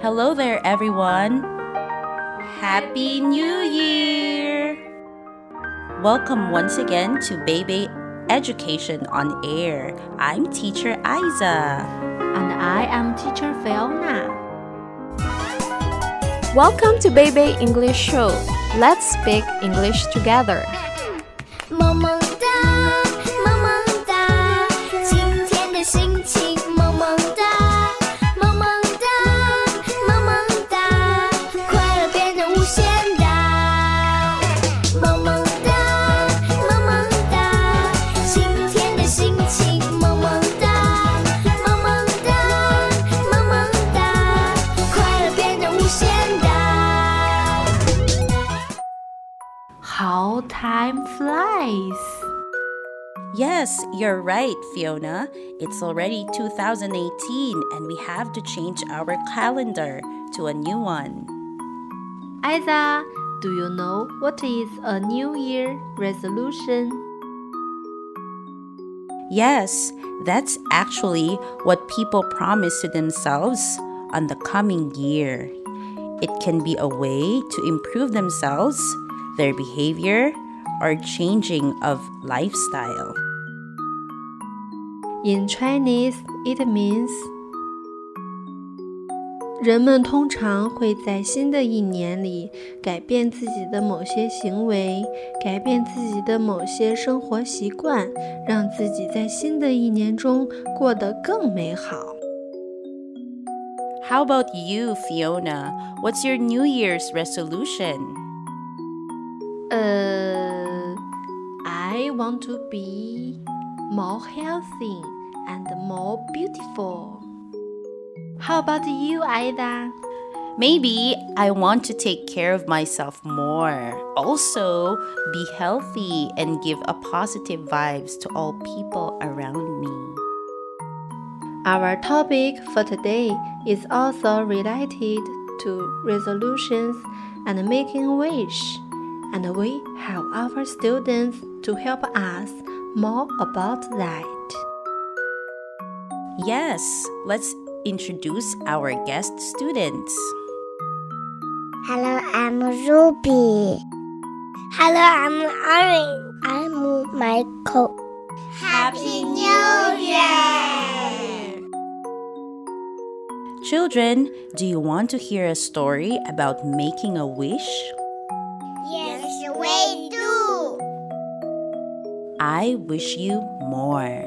Hello there, everyone. Happy New Year! Welcome once again to Baby Education on Air. I'm teacher Isa. And I am teacher Fiona. Welcome to Baby English Show. Let's speak English together. How time flies. Yes, you're right, Fiona. It's already 2018 and we have to change our calendar to a new one. Isa, do you know what is a New Year resolution? Yes, that's actually what people promise to themselves on the coming year. It can be a way to improve themselves, their behavior, or changing of lifestyle. In Chinese, it means 人们通常会在新的一年里改变自己的某些行为，改变自己的某些生活习惯，让自己在新的一年中过得更美好。 How about you, Fiona? What's your New Year's resolution? Uh, 呃，I want to be more healthy and more beautiful. How about you, Ida? Maybe I want to take care of myself more. Also, be healthy and give a positive vibes to all people around me. Our topic for today is also related to resolutions and making a wish, and we have our students to help us more about that. Yes, let's introduce our guest students. Hello, I'm Ruby. Hello, I'm Orange. I'm Michael. Happy New Year! Children, do you want to hear a story about making a wish? Yes, I Wish You More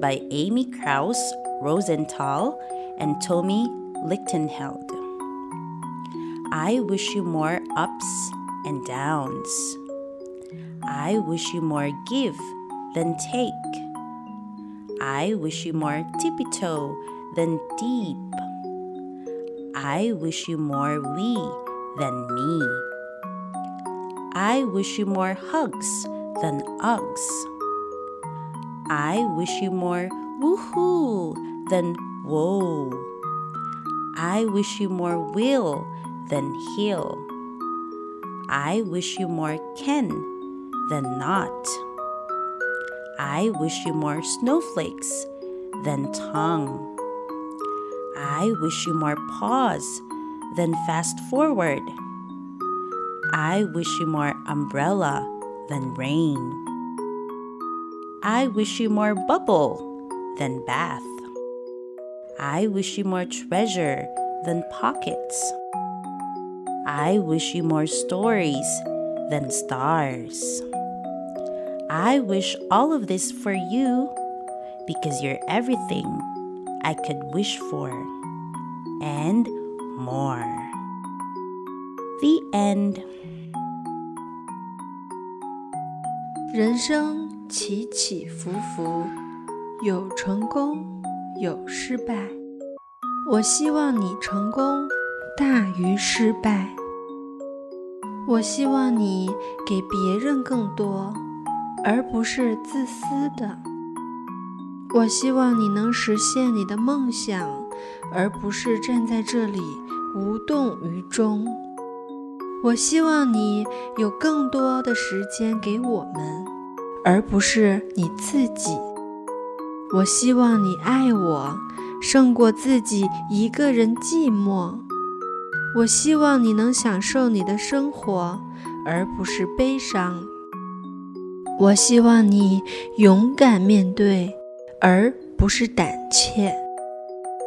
by Amy Krouse Rosenthal and Tommy Lichtenheld. I wish you more ups and downs. I wish you more give than take. I wish you more tippy toe than deep. I wish you more we than me. I wish you more hugs than Uggs. I wish you more woohoo than whoa. I wish you more will than heal. I wish you more can than not. I wish you more snowflakes than tongue. I wish you more pause than fast forward. I wish you more umbrella than rain. I wish you more bubble than bath. I wish you more treasure than pockets. I wish you more stories than stars. I wish all of this for you because you're everything I could wish for and more. The end. 人生起起伏伏，有成功，有失败。我希望你成功大于失败。我希望你给别人更多，而不是自私的。我希望你能实现你的梦想，而不是站在这里无动于衷。我希望你有更多的时间给我们，而不是你自己。我希望你爱我，胜过自己一个人寂寞。我希望你能享受你的生活，而不是悲伤。我希望你勇敢面对，而不是胆怯。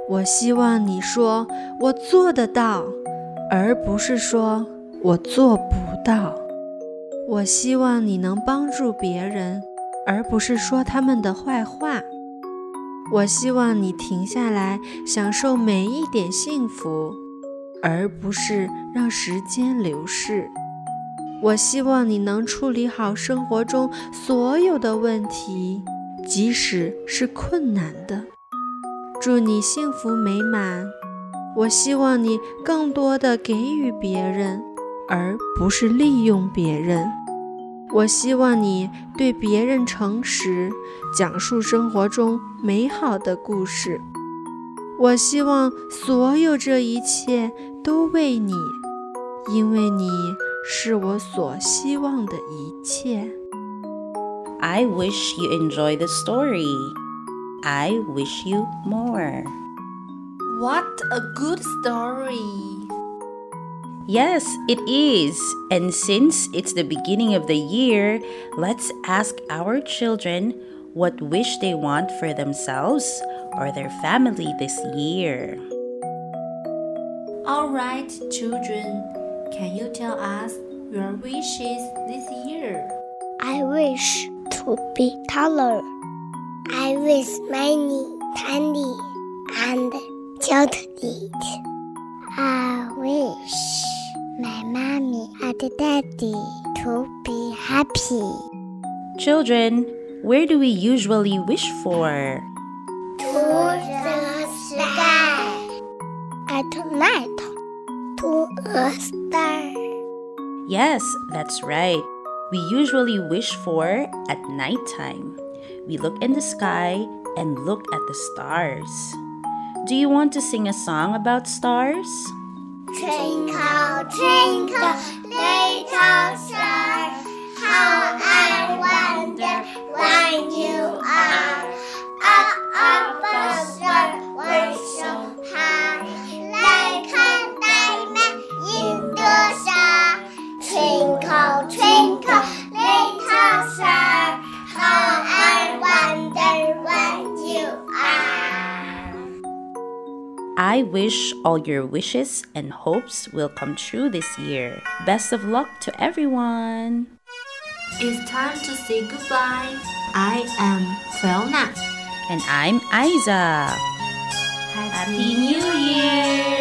我希望你说“我做得到”，而不是说“我做不到”。我希望你能帮助别人，而不是说他们的坏话。我希望你停下来享受每一点幸福，而不是让时间流逝。我希望你能处理好生活中所有的问题，即使是困难的。祝你幸福美满。我希望你更多的给予别人，而不是利用别人。我希望你对别人诚实，讲述生活中美好的故事。我希望所有这一切都为你，因为你。是我所希望的一切。I wish you enjoy the story. I wish you more. What a good story! Yes, it is. And since it's the beginning of the year, let's ask our children what wish they want for themselves or their family this year. All right, children. Can you tell us your wishes this year? I wish to be taller. I wish many candy and chocolate. And daddy to be happy. Children, where do we usually wish for? To the sky. At night to a star. Yes, that's right. We usually wish for at nighttime. We look in the sky and look at the stars. Do you want to sing a song about stars? Twinkle, twinkle, little star, I wish all your wishes and hopes will come true this year. Best of luck to everyone. It's time to say goodbye. I am Fiona. And I'm Isa. Happy New Year!